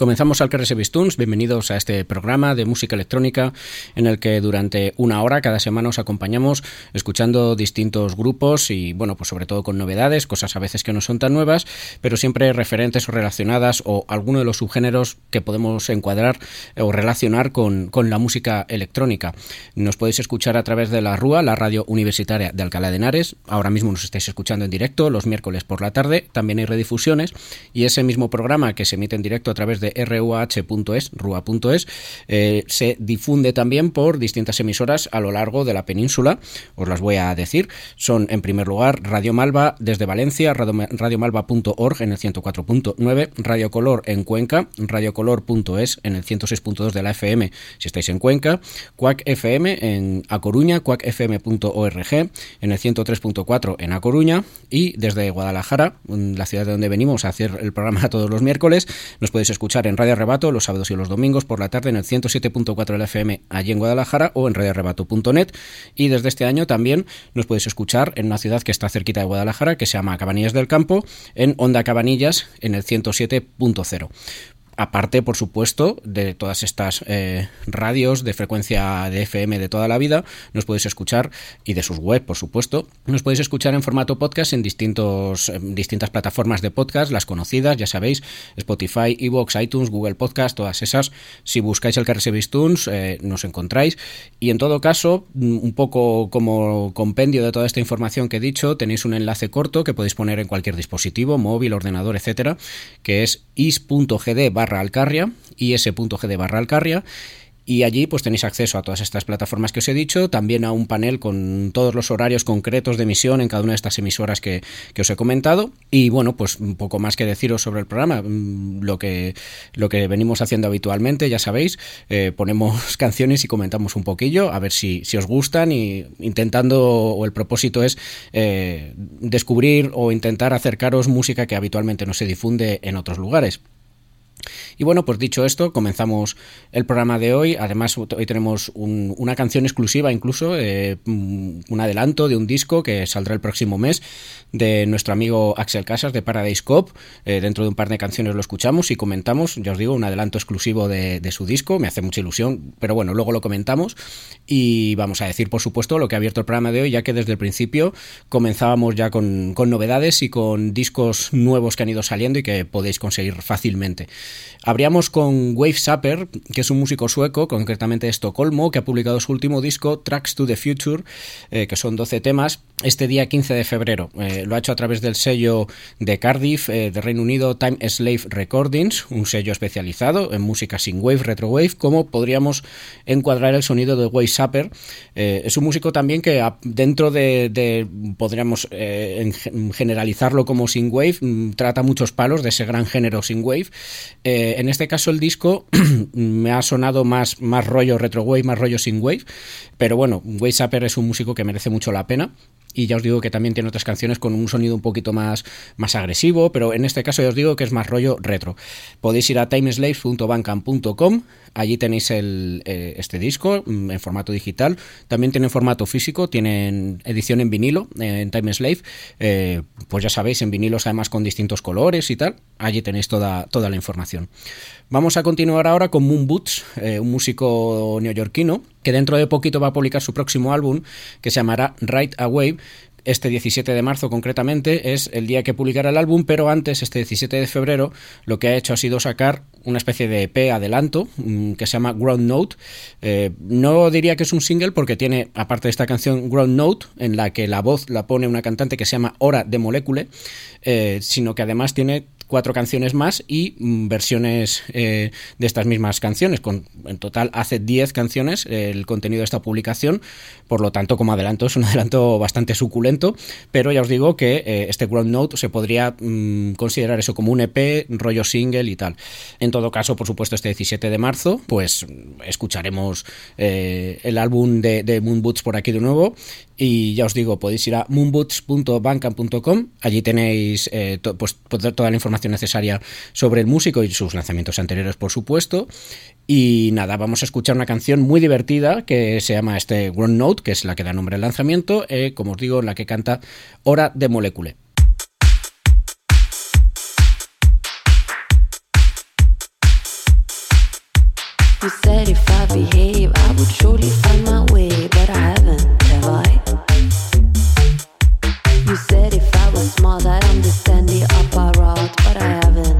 Comenzamos al Tunes, bienvenidos a este programa de música electrónica en el que durante una hora cada semana os acompañamos escuchando distintos grupos y bueno, pues sobre todo con novedades, cosas a veces que no son tan nuevas, pero siempre referentes o relacionadas o alguno de los subgéneros que podemos encuadrar o relacionar con, con la música electrónica. Nos podéis escuchar a través de la RUA, la radio universitaria de Alcalá de Henares, ahora mismo nos estáis escuchando en directo los miércoles por la tarde, también hay redifusiones y ese mismo programa que se emite en directo a través de ruah.es, rua.es, se difunde también por distintas emisoras a lo largo de la península. Os las voy a decir. Son, en primer lugar, Radio Malva desde Valencia, radiomalva.org en el 104.9, Radio Color en Cuenca, radiocolor.es en el 106.2 de la FM si estáis en Cuenca, Cuac FM en A Coruña, cuacfm.org en el 103.4 en A Coruña y desde Guadalajara, la ciudad de donde venimos a hacer el programa todos los miércoles, nos podéis escuchar en Radio Arrebato los sábados y los domingos por la tarde en el 107.4 de FM allí en Guadalajara o en radioarrebato.net y desde este año también nos podéis escuchar en una ciudad que está cerquita de Guadalajara que se llama Cabanillas del Campo en Onda Cabanillas en el 107.0 aparte, por supuesto, de todas estas eh, radios de frecuencia de FM de toda la vida, nos podéis escuchar, y de sus web, por supuesto, nos podéis escuchar en formato podcast en distintos, distintas plataformas de podcast, las conocidas, ya sabéis, Spotify, Evox, iTunes, Google Podcast, todas esas. Si buscáis el Carrese Tunes, eh, nos encontráis. Y en todo caso, mm, un poco como compendio de toda esta información que he dicho, tenéis un enlace corto que podéis poner en cualquier dispositivo, móvil, ordenador, etcétera, que es is.gd is.gd barra alcarria, y allí pues tenéis acceso a todas estas plataformas que os he dicho, también a un panel con todos los horarios concretos de emisión en cada una de estas emisoras que, os he comentado. Y bueno pues un poco más que deciros sobre el programa mm, lo que, lo que venimos haciendo habitualmente ya sabéis eh, ponemos canciones y comentamos un poquillo a ver si, si os gustan y intentando o el propósito es eh, descubrir o intentar acercaros música que habitualmente no se difunde en otros lugares y bueno, pues dicho esto, comenzamos el programa de hoy. Además, hoy tenemos una canción exclusiva, incluso eh, un adelanto de un disco que saldrá el próximo mes de nuestro amigo Axel Casas de Paradise Cop. Eh, dentro de un par de canciones lo escuchamos y comentamos, ya os digo, un adelanto exclusivo de, su disco. Me hace mucha ilusión, pero bueno, luego lo comentamos. Y vamos a decir, por supuesto, lo que ha abierto el programa de hoy, ya que desde el principio comenzábamos ya con, con novedades y con discos nuevos que han ido saliendo y que podéis conseguir fácilmente. Abríamos con Wave Sapper, que es un músico sueco, concretamente de Estocolmo, que ha publicado su último disco, Tracks to the Future, eh, que son 12 temas, este día 15 de febrero. Eh, lo ha hecho a través del sello de Cardiff, eh, de Reino Unido, Time Slave Recordings, un sello especializado en música sin wave, retrowave, como podríamos encuadrar el sonido de Wave Sapper. es un músico también que dentro de, podríamos generalizarlo como sin wave, mm, trata muchos palos de ese gran género sin wave en este caso el disco me ha sonado más, más rollo retro wave, más rollo sin wave, pero bueno, Wave Sapper es un músico que merece mucho la pena y ya os digo que también tiene otras canciones con un sonido un poquito más, más agresivo, pero en este caso ya os digo que es más rollo retro. Podéis ir a timeslaves.bandcamp.com, allí tenéis el, eh, este disco mm, en formato digital, también tiene formato físico, tienen edición en vinilo en Timeslave, eh, pues ya sabéis, en vinilos además con distintos colores y tal, allí tenéis toda, toda la información. Vamos a continuar ahora con Moon Boots, eh, un músico neoyorquino que dentro de poquito va a publicar su próximo álbum que se llamará Right Away. Este 17 de marzo concretamente es el día que publicará el álbum, pero antes, este 17 de febrero, lo que ha hecho ha sido sacar una especie de EP adelanto mm, que se llama Ground Note. Eh, no diría que es un single porque tiene, aparte de esta canción, Ground Note, en la que la voz la pone una cantante que se llama Hora de Molecule, eh, sino que además tiene cuatro canciones más y mm, versiones eh, de estas mismas canciones. Con, en total hace 10 canciones eh, el contenido de esta publicación, por lo tanto, como adelanto, es un adelanto bastante suculento, pero ya os digo que eh, este Ground Note se podría mm, considerar eso como un EP, rollo single y tal. En todo caso, por supuesto, este 17 de marzo, pues escucharemos el álbum de, de Moon Boots por aquí de nuevo y ya os digo, podéis ir a moonboots.bandcamp.com, allí tenéis pues, toda la información necesaria sobre el músico y sus lanzamientos anteriores, por supuesto. Y nada, vamos a escuchar una canción muy divertida que se llama este Ground Note, que es la que da nombre al lanzamiento, eh, como os digo, en la que canta Hora de Molecule. mother understand the apparat, but I haven't.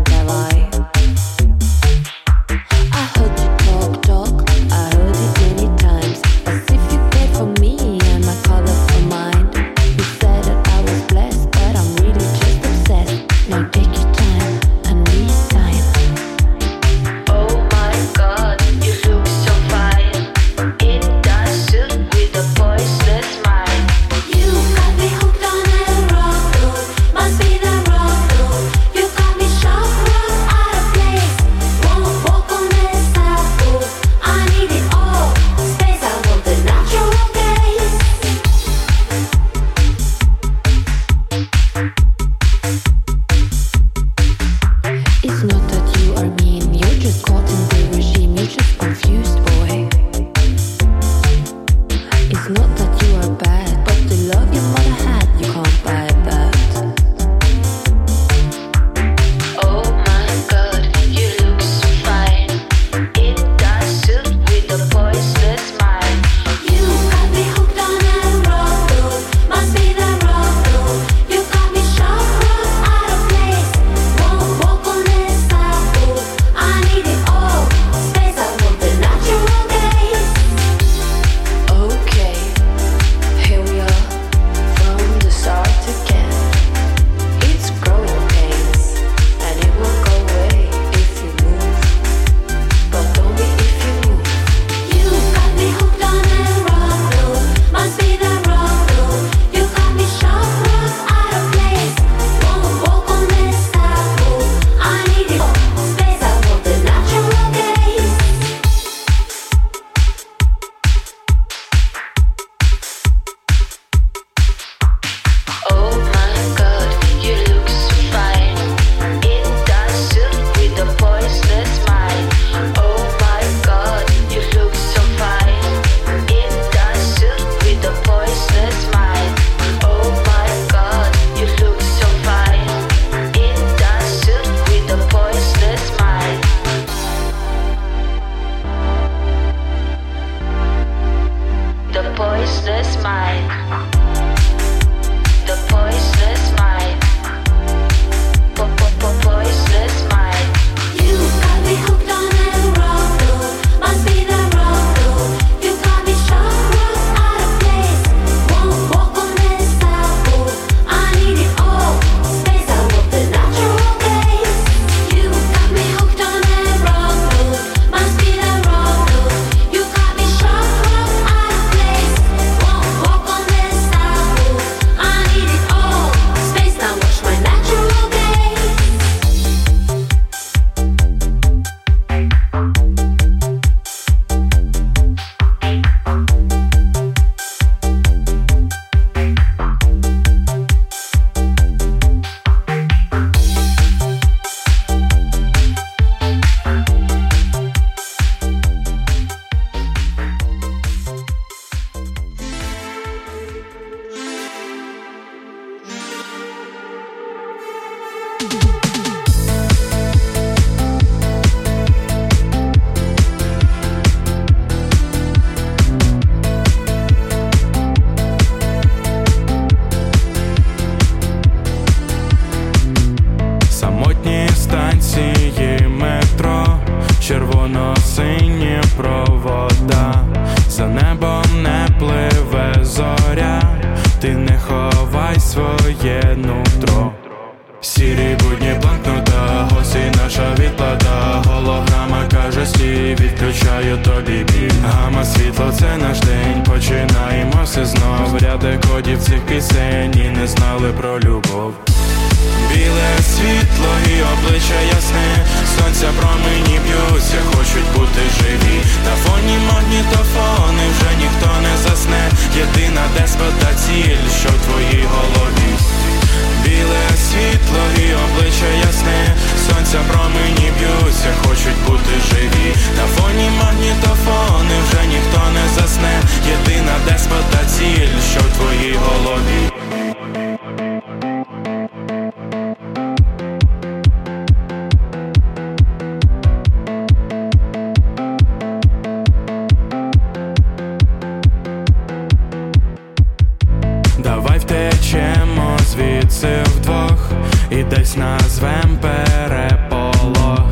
Колись назвем переполох.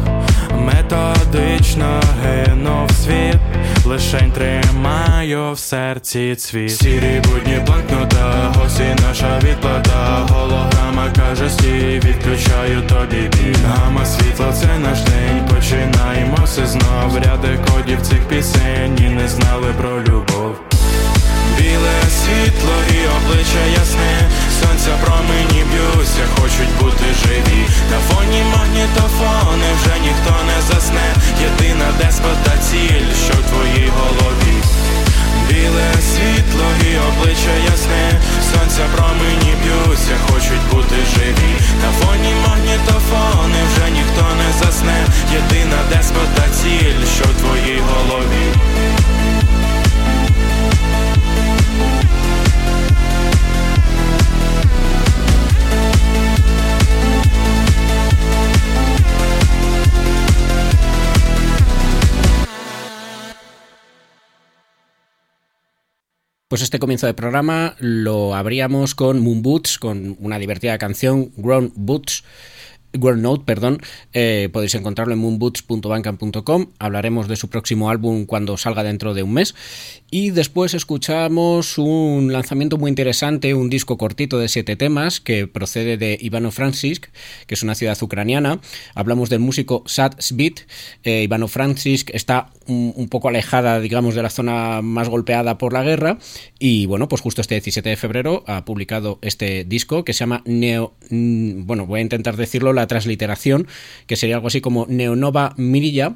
Методично гинув світ, лишень тримаю в серці цвіт. Сірі будні бланкнута, госі наша відплата, голограма каже стій, відключаю тобі біль Гама світло, це наш день, починаємо все знов. Ряди кодів цих пісень і не знали про любов біле світло і обличчя ясне, сонця промені б'юся, хочуть бути живі. На фоні магнітофони вже ніхто не засне. Єдина деспота ціль, що в твоїй голові. Біле світло і обличчя ясне, сонця промені б'юся, хочуть бути живі. На фоні магнітофони вже ніхто не засне. Єдина деспота ціль, що в твоїй голові. Pues este comienzo de programa lo abríamos con Moon Boots, con una divertida canción, Grown Boots, Note, perdón, eh, podéis encontrarlo en moonboots.bandcamp.com. Hablaremos de su próximo álbum cuando salga dentro de un mes. Y después escuchamos un lanzamiento muy interesante, un disco cortito de siete temas que procede de Ivano-Frankivsk, que es una ciudad ucraniana. Hablamos del músico Sad Svit. Eh, Ivano-Frankivsk está un, poco alejada, digamos, de la zona más golpeada por la guerra. Y bueno, pues justo este 17 de febrero ha publicado este disco que se llama Neo. Mm, bueno, voy a intentar decirlo la transliteración, que sería algo así como Neonova Mirilla,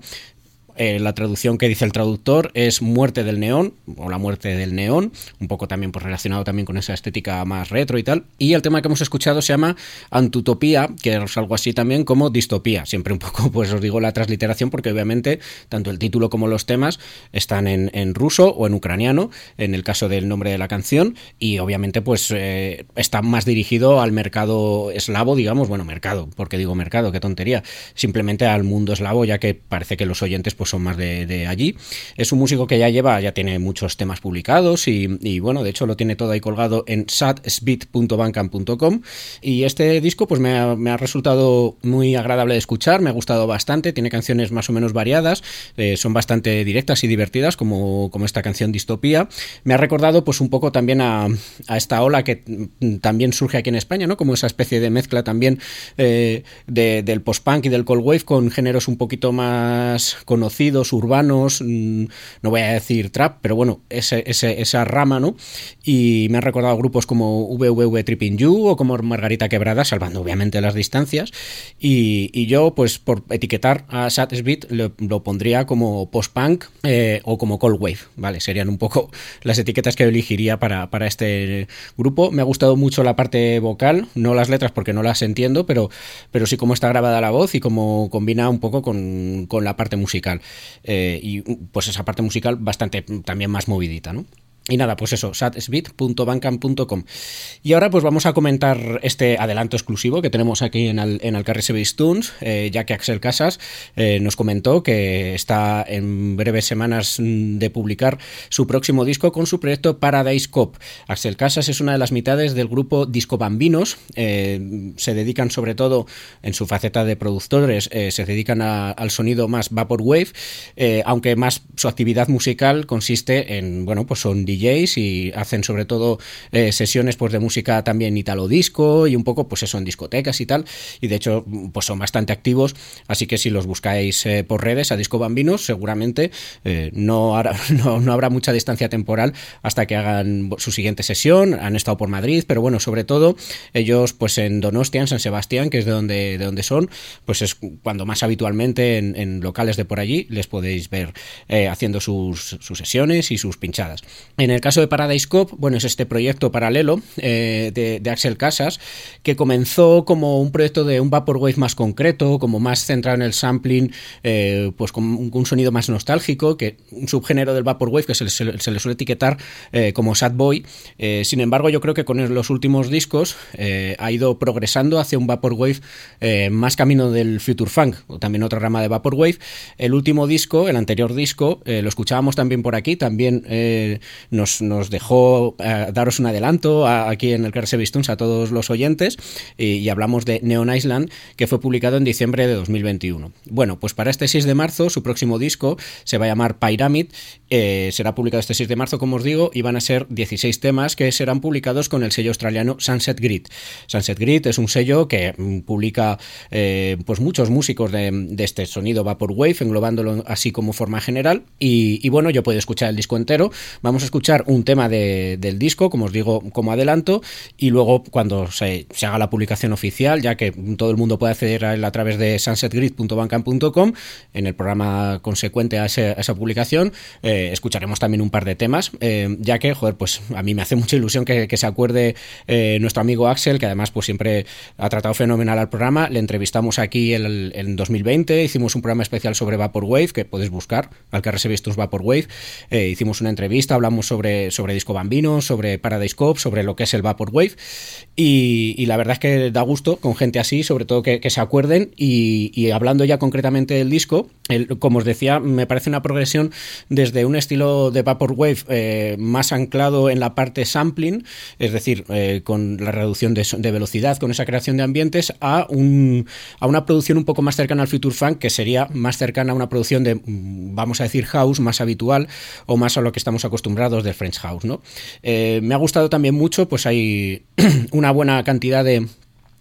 eh, la traducción que dice el traductor es muerte del neón o la muerte del neón, un poco también pues, relacionado también con esa estética más retro y tal. Y el tema que hemos escuchado se llama Antutopía, que es algo así también como distopía. Siempre un poco, pues os digo la transliteración porque obviamente tanto el título como los temas están en, ruso o en ucraniano, en el caso del nombre de la canción, y obviamente pues eh, está más dirigido al mercado eslavo, digamos, bueno, mercado, porque digo mercado, qué tontería, simplemente al mundo eslavo, ya que parece que los oyentes pues son más de, allí. Es un músico que ya lleva, ya tiene muchos temas publicados y, bueno, de hecho lo tiene todo ahí colgado en sadsbeat.bandcamp.com y este disco pues me ha, resultado muy agradable de escuchar, me ha gustado bastante, tiene canciones más o menos variadas, eh, son bastante directas y divertidas como, como esta canción Distopía. Me ha recordado pues un poco también a, esta ola que también surge aquí en España, ¿no? Como esa especie de mezcla también eh, del post-punk y del cold wave con géneros un poquito más conocidos urbanos, mm, no voy a decir trap, pero bueno, ese, esa rama, ¿no? Y me han recordado grupos como VVV Tripping You o como Margarita Quebrada, salvando obviamente las distancias. Y, yo, pues por etiquetar a Sat Beat, lo, pondría como post-punk eh, o como cold wave, ¿vale? Serían un poco las etiquetas que elegiría para, para este grupo. Me ha gustado mucho la parte vocal, no las letras porque no las entiendo, pero, pero sí cómo está grabada la voz y cómo combina un poco con, con la parte musical. Eh, y pues esa parte musical bastante también más movidita, ¿no? Y nada, pues eso, satsbit.bancam.com. Y ahora pues vamos a comentar este adelanto exclusivo que tenemos aquí en, el, en Tunes, eh, ya que Axel Casas eh, nos comentó que está en breves semanas mm, de publicar su próximo disco con su proyecto Paradise Cop. Axel Casas es una de las mitades del grupo Disco Bambinos, eh, se dedican sobre todo en su faceta de productores, se dedican al sonido más Vaporwave, aunque más su actividad musical consiste en, bueno, pues son DJs y hacen sobre todo eh, sesiones pues de música también italo disco y un poco pues eso en discotecas y tal. Y de hecho pues son bastante activos. Así que si los buscáis eh, por redes a Disco Bambinos seguramente eh, no, no, habrá mucha distancia temporal hasta que hagan su siguiente sesión. Han estado por Madrid pero bueno sobre todo ellos pues en Donostia en San Sebastián que es de donde, de donde son pues es cuando más habitualmente en, locales de por allí les podéis ver haciendo sus sesiones y sus pinchadas en el caso de Paradise Cop, bueno, es este proyecto paralelo eh, de, Axel Casas, que comenzó como un proyecto de un Vaporwave más concreto, como más centrado en el sampling, eh, pues con un, sonido más nostálgico, que un subgénero del Vaporwave que se, le suele etiquetar eh, como Sad Boy. sin embargo, yo creo que con los últimos discos ha ido progresando hacia un Vaporwave más camino del Future Funk, o también otra rama de Vaporwave. El último disco, el anterior disco, lo escuchábamos también por aquí, también nos, nos dejó daros un adelanto aquí en el Carse Vistuns a todos los oyentes y, hablamos de Neon Island, que fue publicado en diciembre de 2021. Bueno, pues para este 6 de marzo, su próximo disco se va a llamar Pyramid, será publicado este 6 de marzo, como os digo, y van a ser 16 temas que serán publicados con el sello australiano Sunset Grid. Sunset Grid es un sello que mm, publica eh, pues muchos músicos de, este sonido Vaporwave, englobándolo así como forma general. Y, bueno, yo puedo escuchar el disco entero. Vamos a escuchar un tema del disco, como os digo, como adelanto, y luego cuando se, haga la publicación oficial, ya que todo el mundo puede acceder a él a través de sunsetgrid.bandcamp.com, en el programa consecuente a, esa publicación, eh, escucharemos también un par de temas, eh, ya que, joder, pues a mí me hace mucha ilusión que, se acuerde nuestro amigo Axel, que además pues siempre ha tratado fenomenal al programa. Le entrevistamos aquí en 2020, hicimos un programa especial sobre Vaporwave, que podéis buscar, al que Vaporwave. Vaporwave. hicimos una entrevista, hablamos sobre, sobre Disco Bambino, sobre Paradise Cop, sobre lo que es el Vaporwave. Y, y la verdad es que da gusto con gente así, sobre todo que, se acuerden. Y, hablando ya concretamente del disco, como os decía, me parece una progresión desde un estilo de Vaporwave eh, más anclado en la parte sampling, es decir, eh, con la reducción de, velocidad, con esa creación de ambientes a, un, a una producción un poco más cercana al Future Funk, que sería más cercana a una producción de, mm, vamos a decir, house más habitual o más a lo que estamos acostumbrados del French House. ¿no? Eh, me ha gustado también mucho, pues hay una buena cantidad de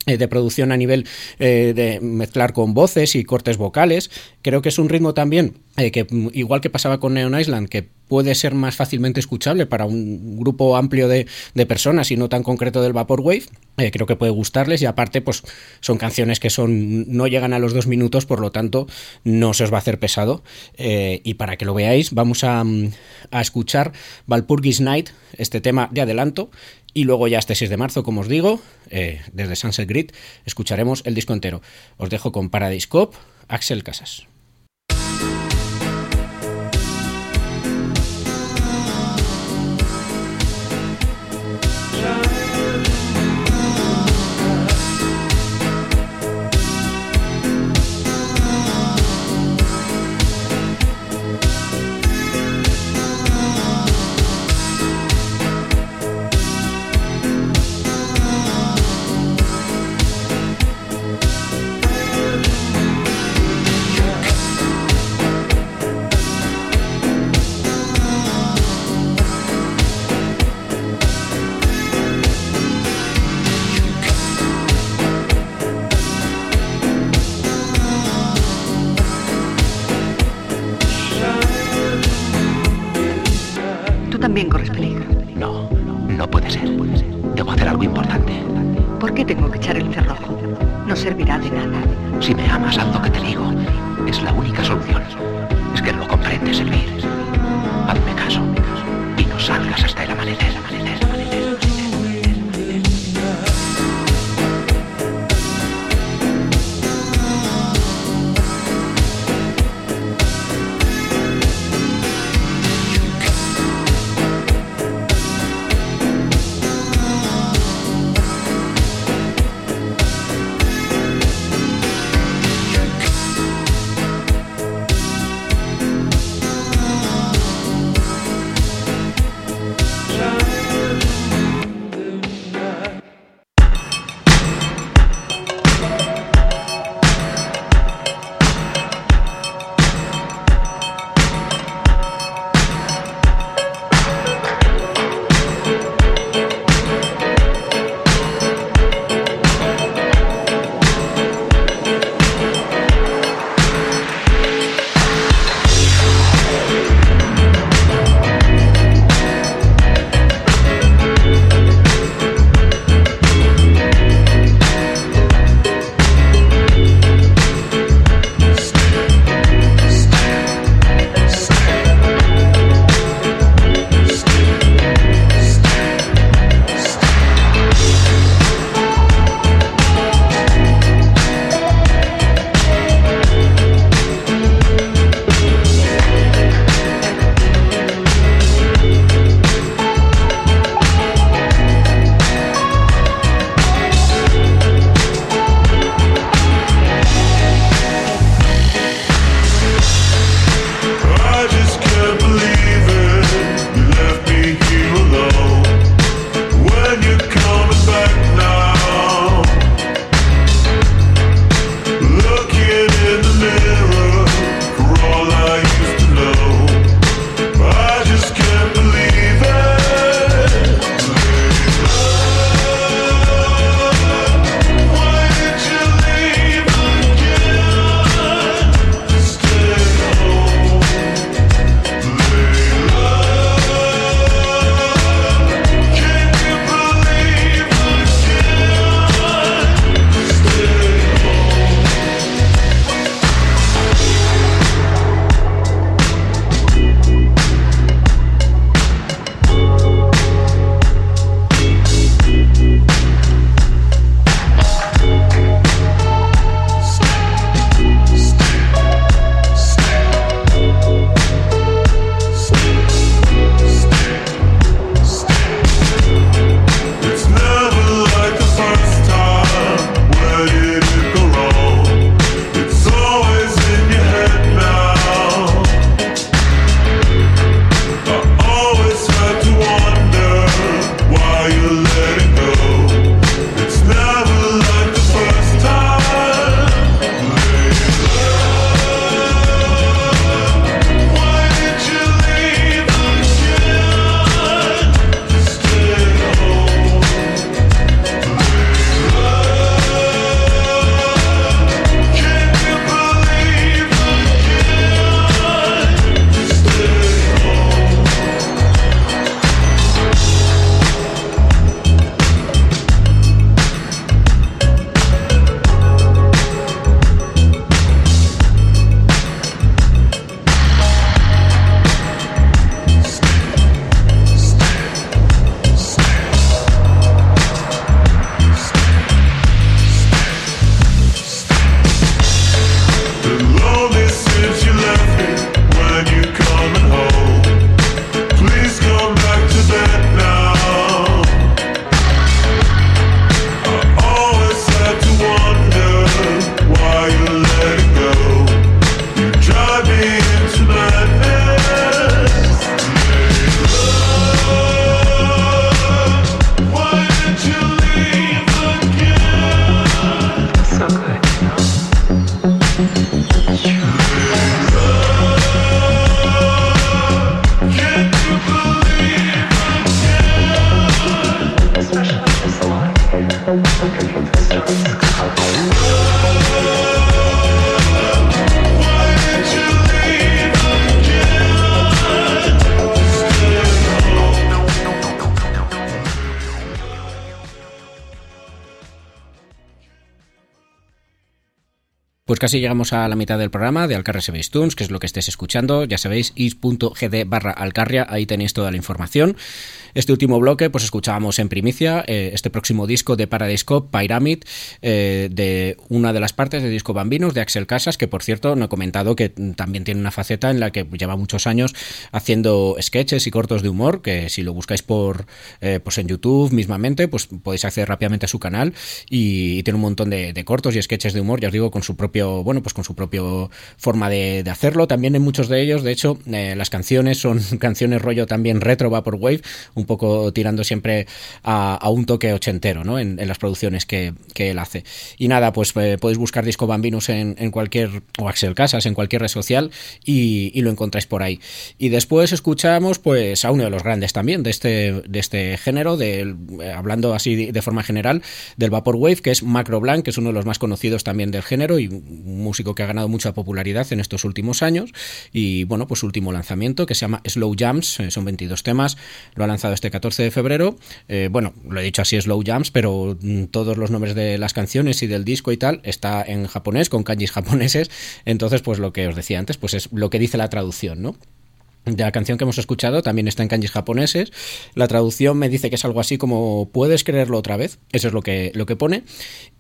de producción a nivel eh, de mezclar con voces y cortes vocales. Creo que es un ritmo también que, mm, igual que pasaba con Neon Island, que puede ser más fácilmente escuchable para un grupo amplio de, personas y no tan concreto del Vaporwave. Eh, creo que puede gustarles y aparte pues son canciones que son no llegan a los dos minutos, por lo tanto no se os va a hacer pesado. Eh, y para que lo veáis vamos a, a escuchar Valpurgis Night, este tema de adelanto, y luego ya este 6 de marzo, como os digo, eh, desde Sunset Grid, escucharemos el disco entero. Os dejo con Paradise Cop, Axel Casas. Casi llegamos a la mitad del programa de Alcarria Space Tunes, que es lo que estés escuchando. Ya sabéis, is.gd barra Alcarria, ahí tenéis toda la información. Este último bloque, pues escuchábamos en primicia eh, este próximo disco de Paradisco, Pyramid, eh, de una de las partes de Disco Bambinos, de Axel Casas, que por cierto no he comentado que también tiene una faceta en la que lleva muchos años haciendo sketches y cortos de humor, que si lo buscáis por eh, pues en YouTube mismamente, pues podéis acceder rápidamente a su canal y, tiene un montón de, cortos y sketches de humor, ya os digo, con su propio, bueno, pues con su propio forma de, hacerlo. También en muchos de ellos, de hecho, las canciones son canciones rollo también retro Vaporwave, un poco tirando siempre a, un toque ochentero ¿no? en, las producciones que, él hace. Y nada, pues eh, podéis buscar Disco Bambinus en, cualquier, o Axel Casas en cualquier red social y, lo encontráis por ahí. Y después escuchamos pues a uno de los grandes también de este, de este género, de, eh, hablando así de, forma general, del Vaporwave, que es Macro Blanc, que es uno de los más conocidos también del género y un músico que ha ganado mucha popularidad en estos últimos años. Y bueno, pues último lanzamiento que se llama Slow Jams, eh, son 22 temas, lo ha lanzado este 14 de febrero. Eh, bueno, lo he dicho así, Slow Jams, pero mm, todos los nombres de las canciones y del disco y tal está en japonés, con kanjis japoneses. Entonces, pues lo que os decía antes, pues es lo que dice la traducción, ¿no? De la canción que hemos escuchado también está en kanjis japoneses. La traducción me dice que es algo así como puedes creerlo otra vez. Eso es lo que, lo que pone.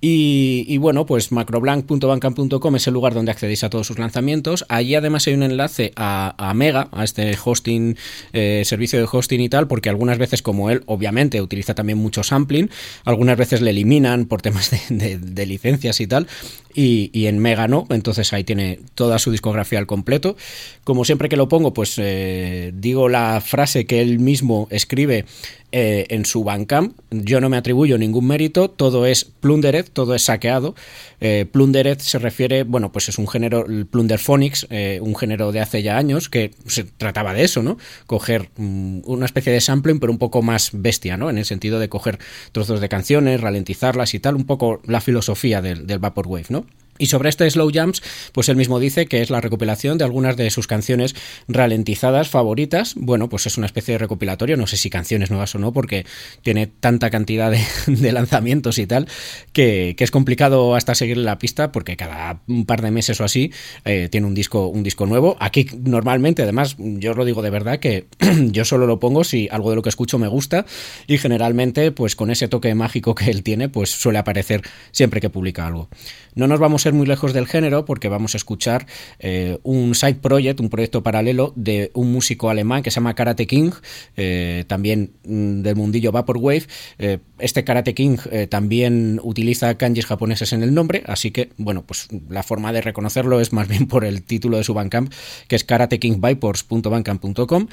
Y, bueno, pues macroblank.bandcamp.com es el lugar donde accedéis a todos sus lanzamientos. Allí además hay un enlace a, Mega, a este hosting, eh, servicio de hosting y tal, porque algunas veces como él, obviamente, utiliza también mucho sampling, algunas veces le eliminan por temas de, licencias y tal, y, en Mega no, entonces ahí tiene toda su discografía al completo. Como siempre que lo pongo, pues... Eh, digo la frase que él mismo escribe eh, en su Bandcamp. Yo no me atribuyo ningún mérito, todo es plundered, todo es saqueado. Eh, plundered se refiere, bueno, pues es un género, el plunderphonics, eh, un género de hace ya años que se trataba de eso, ¿no? Coger mm, una especie de sampling, pero un poco más bestia, ¿no? En el sentido de coger trozos de canciones, ralentizarlas y tal, un poco la filosofía del, del Vaporwave, ¿no? Y sobre este Slow Jams, pues él mismo dice que es la recopilación de algunas de sus canciones ralentizadas favoritas. Bueno, pues es una especie de recopilatorio, no sé si canciones nuevas o no, porque tiene tanta cantidad de, lanzamientos y tal, que, es complicado hasta seguir la pista, porque cada un par de meses o así eh, tiene un disco, un disco nuevo. Aquí normalmente, además, yo os lo digo de verdad, que yo solo lo pongo si algo de lo que escucho me gusta, y generalmente, pues con ese toque mágico que él tiene, pues suele aparecer siempre que publica algo. No nos vamos a muy lejos del género porque vamos a escuchar eh, un side project, un proyecto paralelo de un músico alemán que se llama Karate King, eh, también mm, del mundillo Vaporwave. Eh, este Karate King también utiliza kanjis japoneses en el nombre, así que, bueno, pues la forma de reconocerlo es más bien por el título de su Bandcamp, que es karatekingvipors.bandcamp.com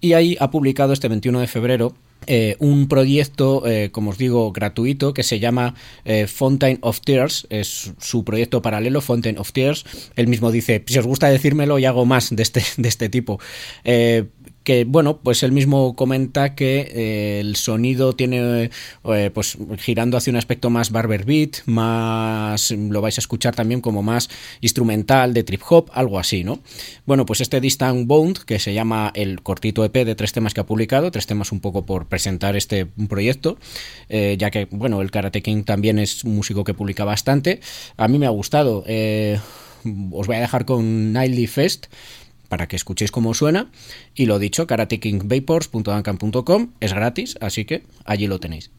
y ahí ha publicado este 21 de febrero eh, un proyecto, eh, como os digo, gratuito que se llama eh, Fountain of Tears, es su proyecto paralelo, Fountain of Tears. Él mismo dice, si os gusta decírmelo y hago más de este, de este tipo que bueno, pues él mismo comenta que eh, el sonido tiene eh, pues girando hacia un aspecto más barber beat, más lo vais a escuchar también como más instrumental de trip hop, algo así, ¿no? Bueno, pues este Distant Bound, que se llama el cortito EP de tres temas que ha publicado, tres temas un poco por presentar este proyecto, eh, ya que bueno, el Karate King también es un músico que publica bastante, a mí me ha gustado. os voy a dejar con Nightly Fest para que escuchéis cómo suena. Y lo dicho, karatekingvapors.ancam.com es gratis, así que allí lo tenéis.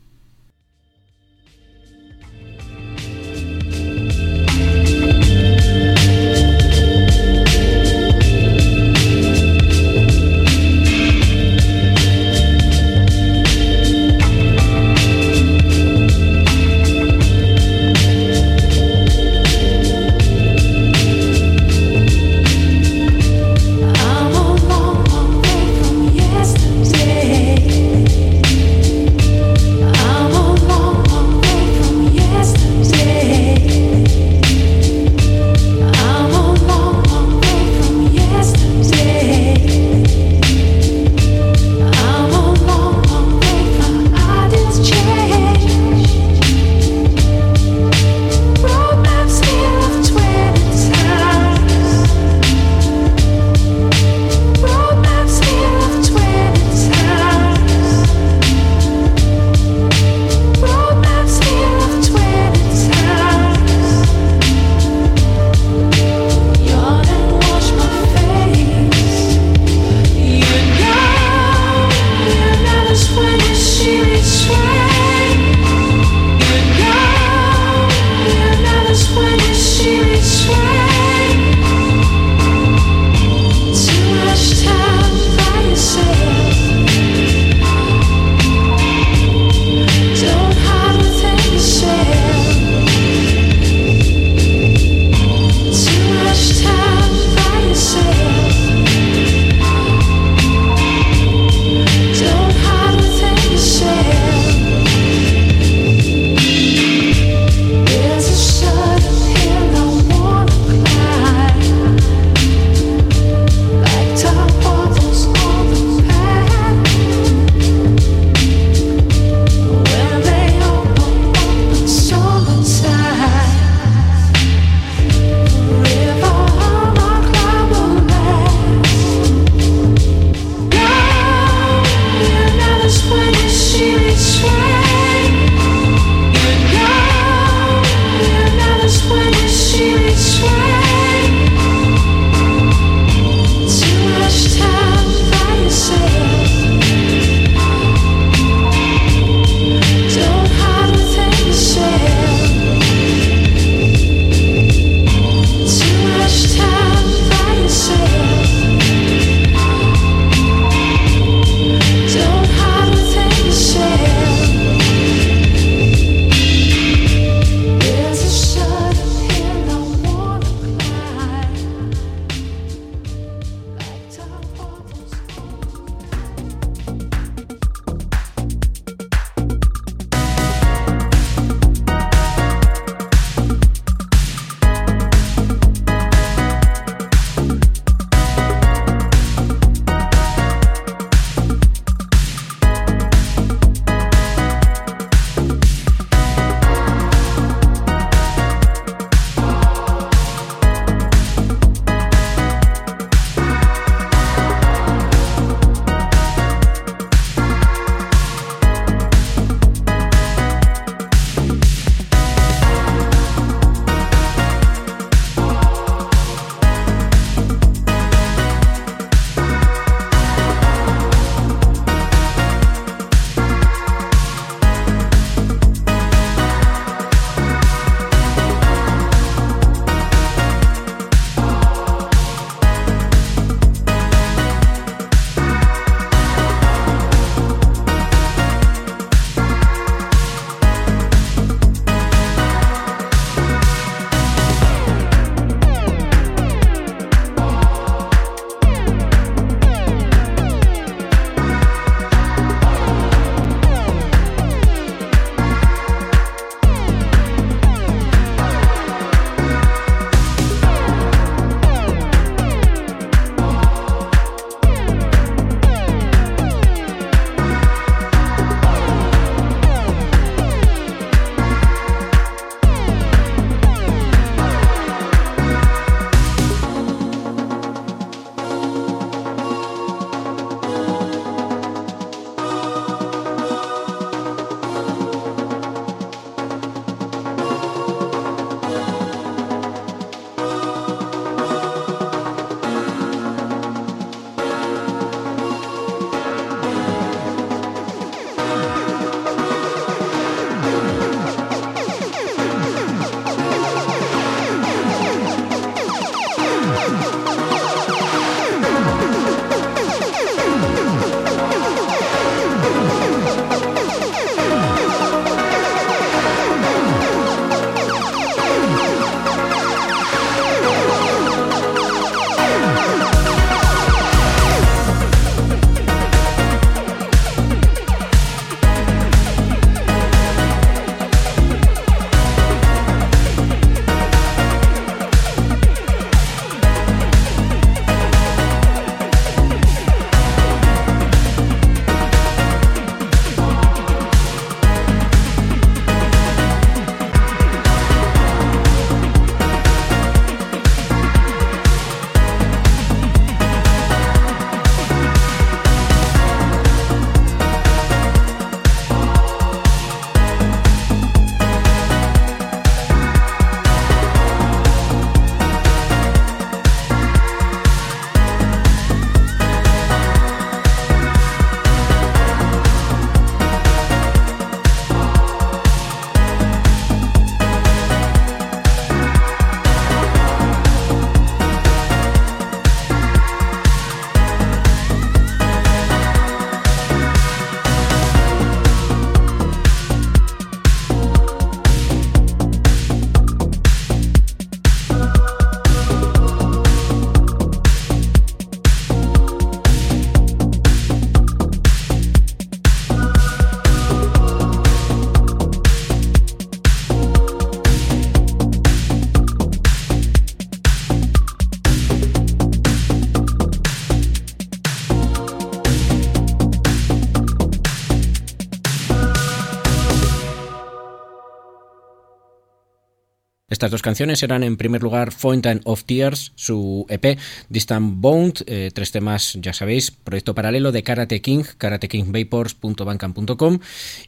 Estas dos canciones eran en primer lugar Fountain of Tears, su EP Distant Bound, eh, tres temas, ya sabéis, proyecto paralelo de Karate King, karatekingvapors.bandcamp.com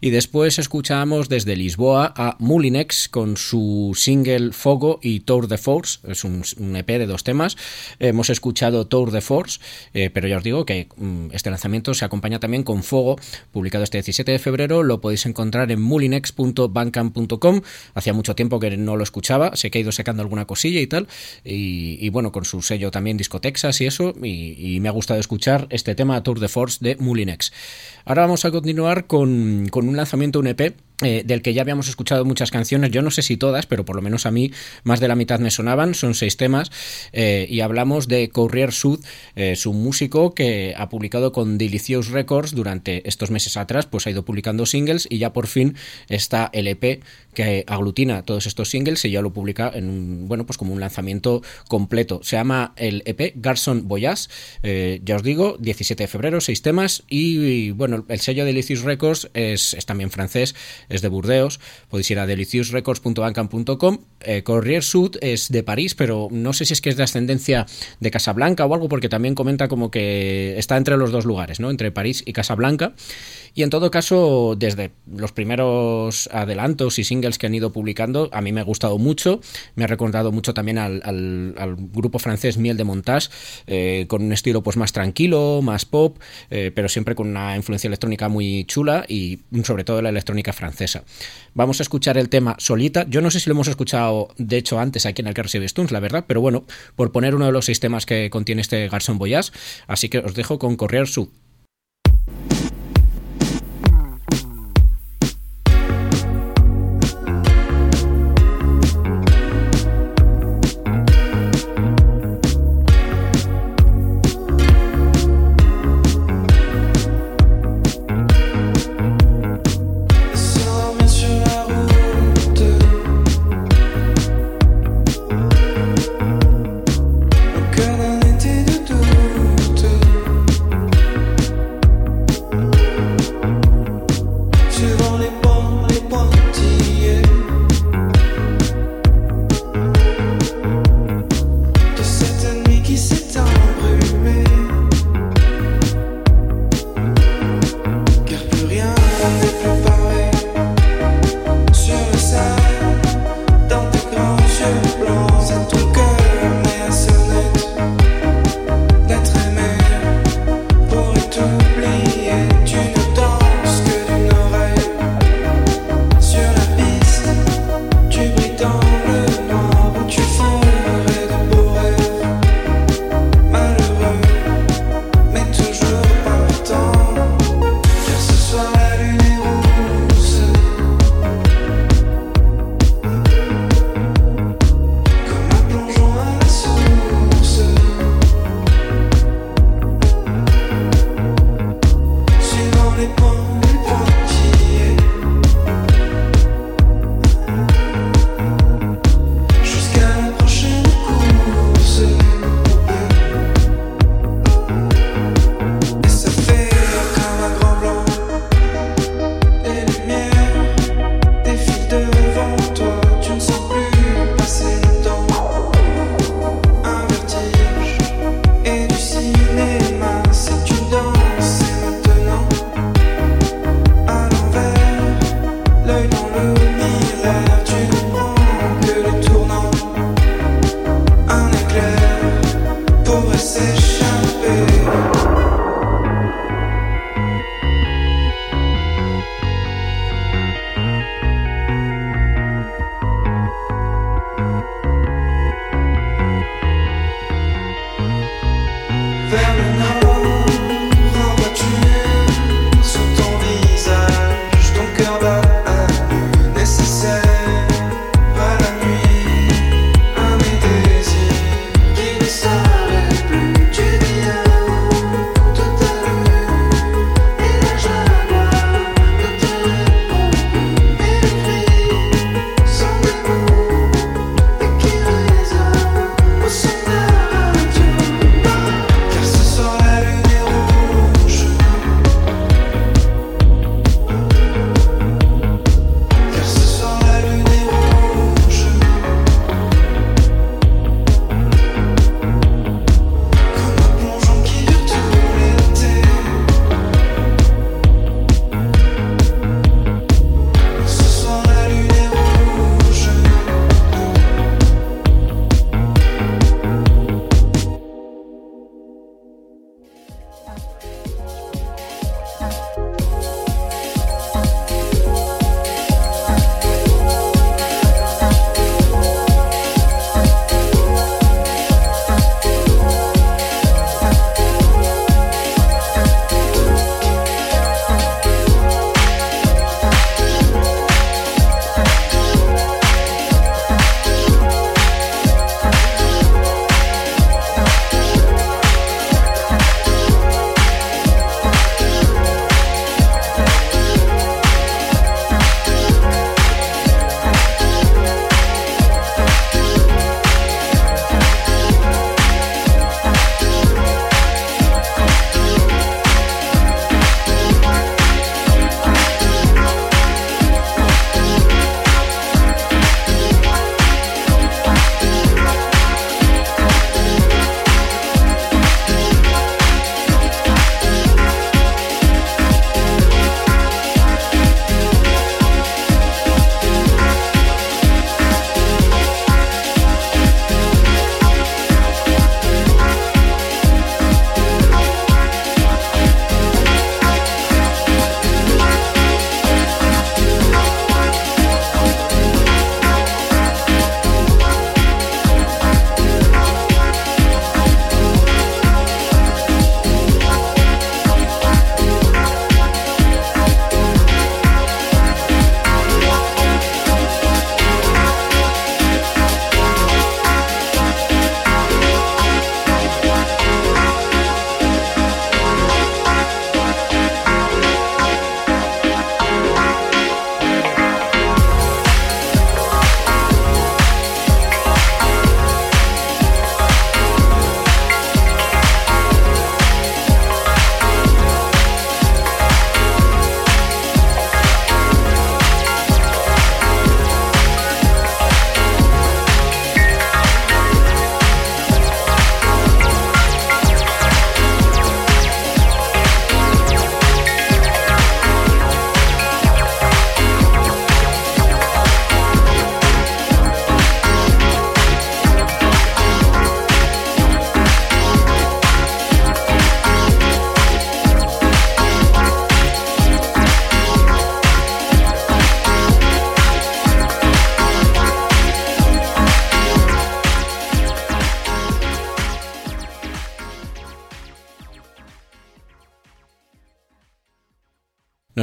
y después escuchamos desde Lisboa a Mulinex con su single Fogo y Tour de Force, es un, EP de dos temas. hemos escuchado Tour de Force, eh, pero ya os digo que mm, este lanzamiento se acompaña también con Fogo, publicado este 17 de febrero, lo podéis encontrar en mulinex.bandcamp.com. Hacía mucho tiempo que no lo escuchaba sé que ha ido sacando alguna cosilla y tal, y, bueno, con su sello también Discotexas y eso, y, me ha gustado escuchar este tema Tour de Force de Mulinex. Ahora vamos a continuar con, con un lanzamiento, un EP eh, del que ya habíamos escuchado muchas canciones, yo no sé si todas, pero por lo menos a mí más de la mitad me sonaban, son seis temas, eh, y hablamos de Courier Sud, eh, su músico que ha publicado con Delicious Records durante estos meses atrás, pues ha ido publicando singles y ya por fin está el EP que aglutina todos estos singles y ya lo publica en un, bueno, pues como un lanzamiento completo. Se llama el EP Garson Voyage, ya os digo, 17 de febrero, seis temas, y, bueno, el sello Delicious Records es, es también francés, es de Burdeos, podéis ir a deliciousrecords.bandcamp.com. Eh, Corrier Sud es de París, pero no sé si es que es de ascendencia de Casablanca o algo, porque también comenta como que está entre los dos lugares, ¿no? Entre París y Casablanca. Y en todo caso, desde los primeros adelantos y singles que han ido publicando, a mí me ha gustado mucho. Me ha recordado mucho también al, grupo francés Miel de Montage, eh, con un estilo pues más tranquilo, más pop, eh, pero siempre con una influencia electrónica muy chula y sobre todo la electrónica francesa. Vamos a escuchar el tema Solita. Yo no sé si lo hemos escuchado, de hecho, antes aquí en el Carrusel de Stones, la verdad, pero bueno, por poner uno de los sistemas que contiene este Garçon Voyage. Así que os dejo con Correr Sud.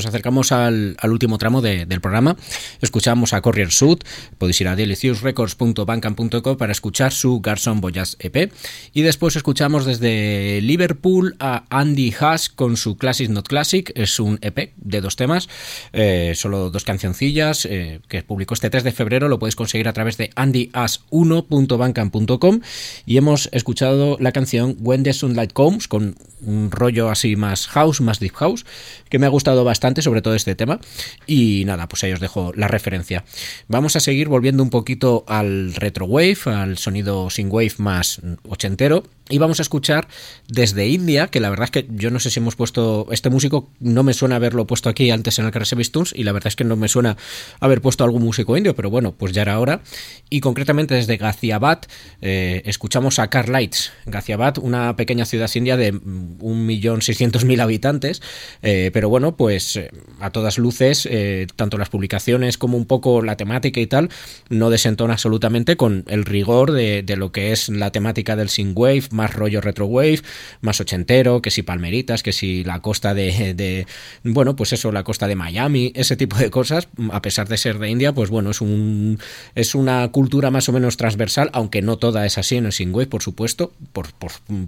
Nos acercamos al, último tramo del programa. Escuchamos a Corrier Sud. Podéis ir a deliciousrecords.bandcamp.com para escuchar su Garson Boyas EP. Y después escuchamos desde Liverpool a Andy Haas con su Classic Not Classic. Es un EP de dos temas, eh, solo dos cancioncillas, eh, que publicó este 3 de febrero. Lo podéis conseguir a través de andyas1.bandcamp.com. Y hemos escuchado la canción When the Sunlight Comes con un rollo así más house, más deep house, que me ha gustado bastante sobre todo este tema. Y nada, pues ahí os dejo la referencia. Vamos a seguir volviendo un poquito al retro wave, al sonido wave más ochentero. Y vamos a escuchar desde India, que la verdad es que yo no sé si hemos puesto. Este músico no me suena haberlo puesto aquí antes en el Carsevis Tunes, y la verdad es que no me suena haber puesto algún músico indio, pero bueno, pues ya era hora. Y concretamente desde Ghaziabad eh, escuchamos a Carlights. Ghaziabad, una pequeña ciudad india de 1.600.000 habitantes, eh, pero bueno, pues eh, a todas luces, tanto las publicaciones como un poco la temática y tal, no desentona absolutamente con el rigor de, de lo que es la temática del synthwave más rollo retro wave, más ochentero, que si palmeritas, que si la costa de, bueno, pues eso, la costa de Miami, ese tipo de cosas, a pesar de ser de India, pues bueno, es un es una cultura más o menos transversal, aunque no toda es así en el wave por supuesto, por,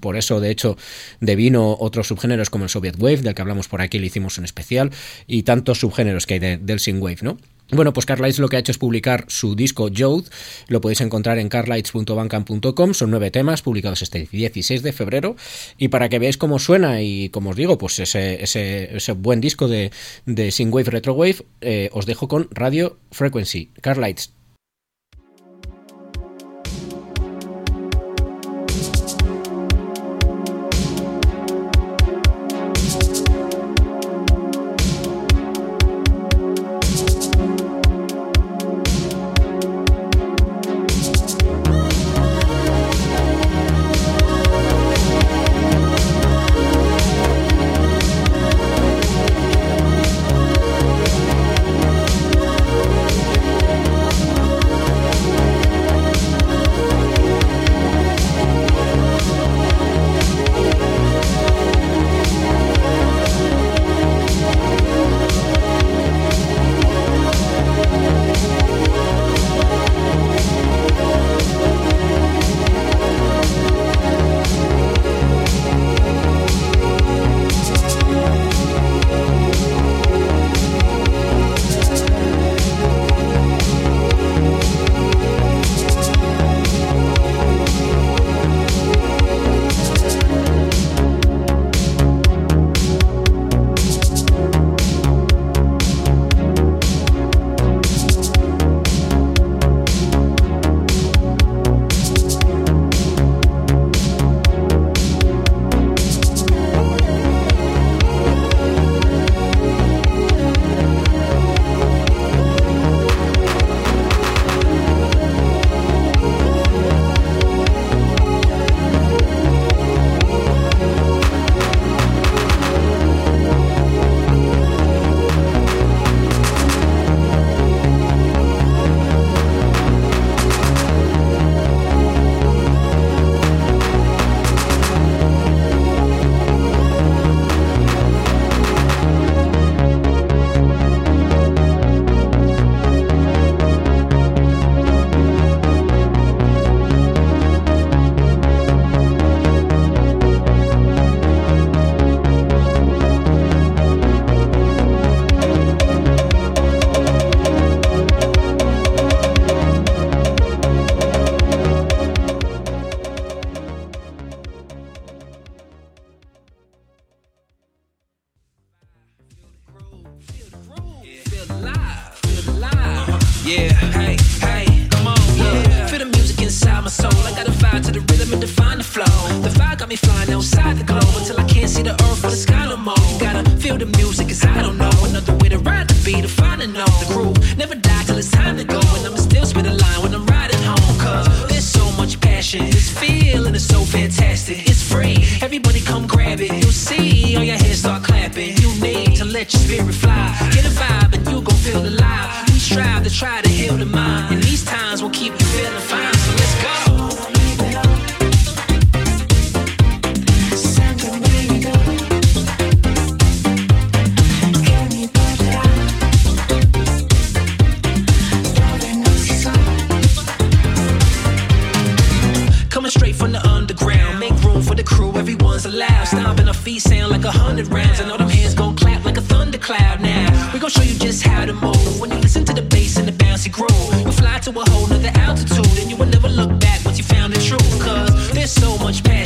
por, eso de hecho devino otros subgéneros como el Soviet Wave, del que hablamos por aquí, le hicimos un del y tantos subgéneros que hay del del wave ¿no? Bueno, pues Carlights lo que ha hecho es publicar su disco Jode, lo podéis encontrar en carlights.bandcamp.com, son nueve temas publicados este 16 de febrero, y para que veáis cómo suena y como os digo, pues ese, ese, buen disco de, de Synthwave Retrowave, eh, os dejo con Radio Frequency, Carlights.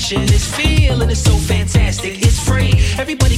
Passion, this feeling is so fantastic. It's free, everybody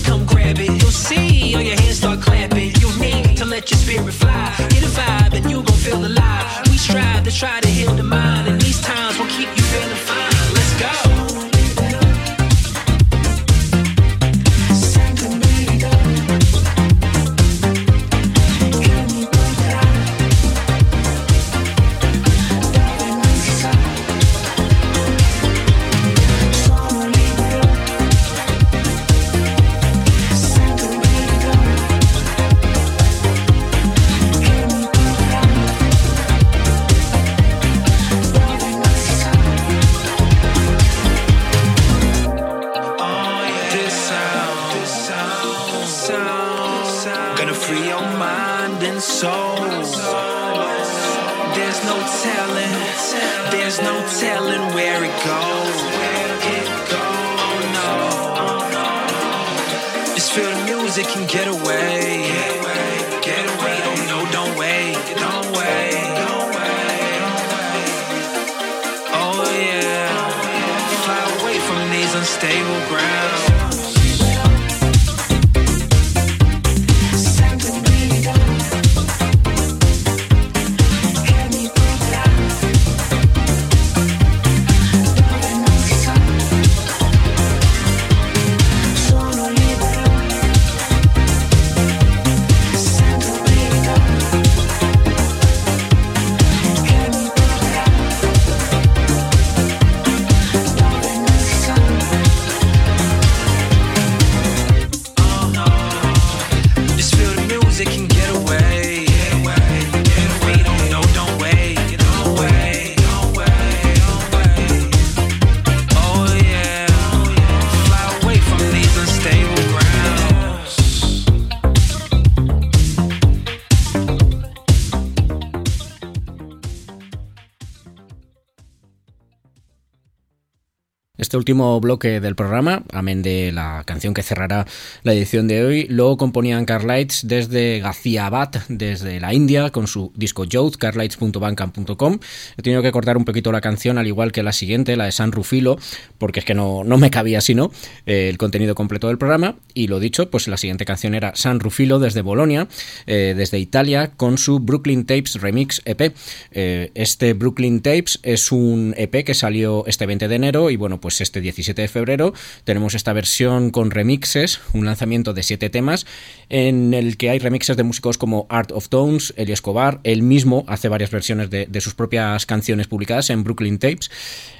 Este último bloque del programa, amén de la canción que cerrará la edición de hoy, lo componían Carlights desde Ghaziabad, desde la India, con su disco Youth, carlights.bandcamp.com. He tenido que cortar un poquito la canción, al igual que la siguiente, la de San Rufilo, porque es que no, no me cabía sino eh, el contenido completo del programa. Y lo dicho, pues la siguiente canción era San Rufilo desde Bolonia, eh, desde Italia, con su Brooklyn Tapes Remix EP. Eh, este Brooklyn Tapes es un EP que salió este 20 de enero y bueno, pues este 17 de febrero tenemos esta versión con remixes, un lanzamiento de siete temas en el que hay remixes de músicos como Art of Tones, Eli Escobar, él mismo hace varias versiones de, de sus propias canciones publicadas en Brooklyn Tapes.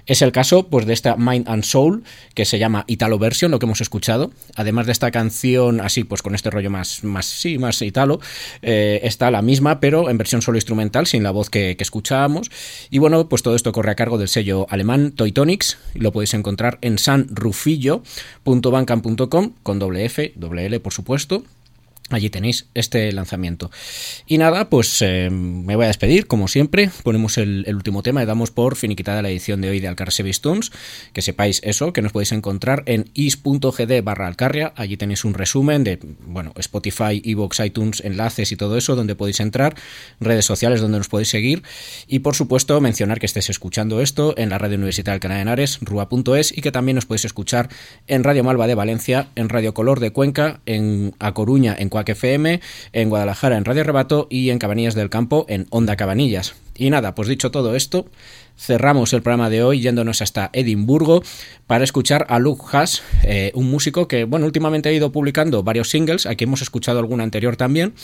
Es el caso pues de esta Mind and Soul que se llama Italo Version, lo que hemos escuchado. Además de esta canción así pues con este rollo más más sí, más italo, eh, está la misma pero en versión solo instrumental sin la voz que, escuchábamos. Y bueno, pues todo esto corre a cargo del sello alemán Toytonics lo podéis encontrar en sanrufillo.bandcamp.com con doble F, doble L por supuesto. Allí tenéis este lanzamiento. Y nada, pues eh, me voy a despedir, como siempre. Ponemos el, último tema y damos por finiquitada la edición de hoy de Alcarria Tunes. Que sepáis eso, que nos podéis encontrar en is.gd barra Alcarria. Allí tenéis un resumen de, bueno, Spotify, Evox, iTunes, enlaces y todo eso, donde podéis entrar, redes sociales donde nos podéis seguir. Y por supuesto, mencionar que estéis escuchando esto en la Radio Universitaria del Canal de Henares, rua.es, y que también nos podéis escuchar en Radio Malva de Valencia, en Radio Color de Cuenca, en A Coruña, en Cuac FM, en Guadalajara en Radio Rebato y en Cabanillas del Campo en Onda Cabanillas. Y nada, pues dicho todo esto, cerramos el programa de hoy yéndonos hasta Edimburgo para escuchar a Luke Haas, eh, un músico que, bueno, últimamente ha ido publicando varios singles, aquí hemos escuchado alguna anterior también,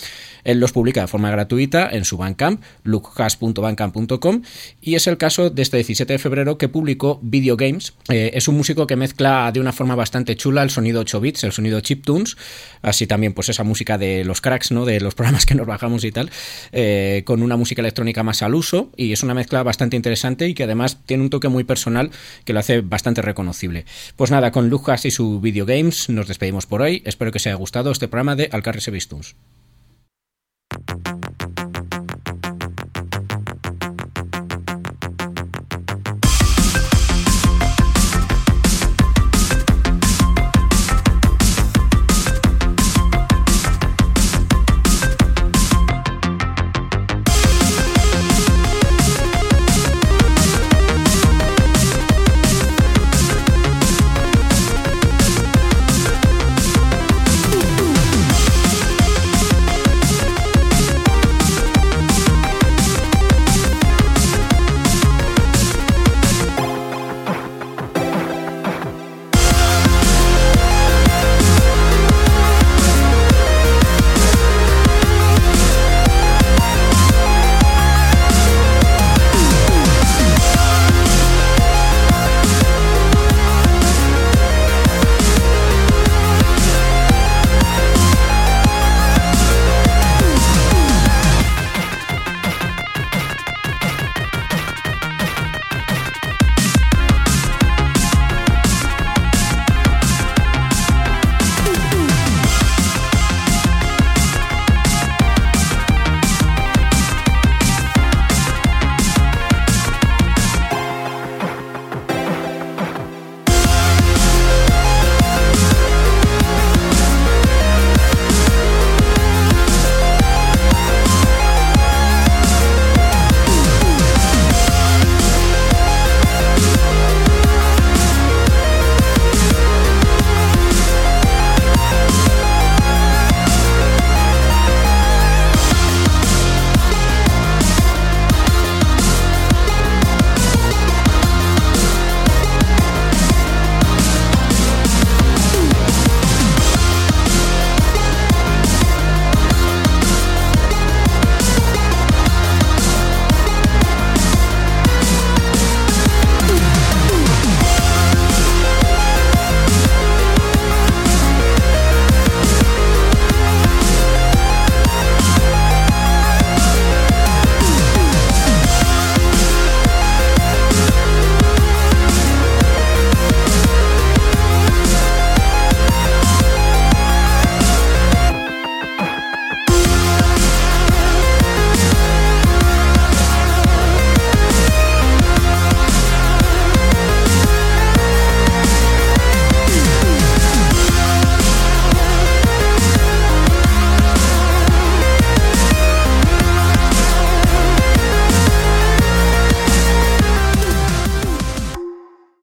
él los publica de forma gratuita en su Bandcamp, lukehaas.bandcamp.com, y es el caso de este 17 de febrero que publicó Video Games. Eh, es un músico que mezcla de una forma bastante chula el sonido 8 bits, el sonido chiptunes, así también pues esa música de los cracks, ¿no? De los programas que nos bajamos y tal, eh, con una música electrónica más al uso, y es una mezcla bastante interesante y que además tiene un toque muy personal que lo hace bastante reconocible. Pues nada, con Lucas y su Video Games nos despedimos por hoy. Espero que os haya gustado este programa de Alcarres Evistums.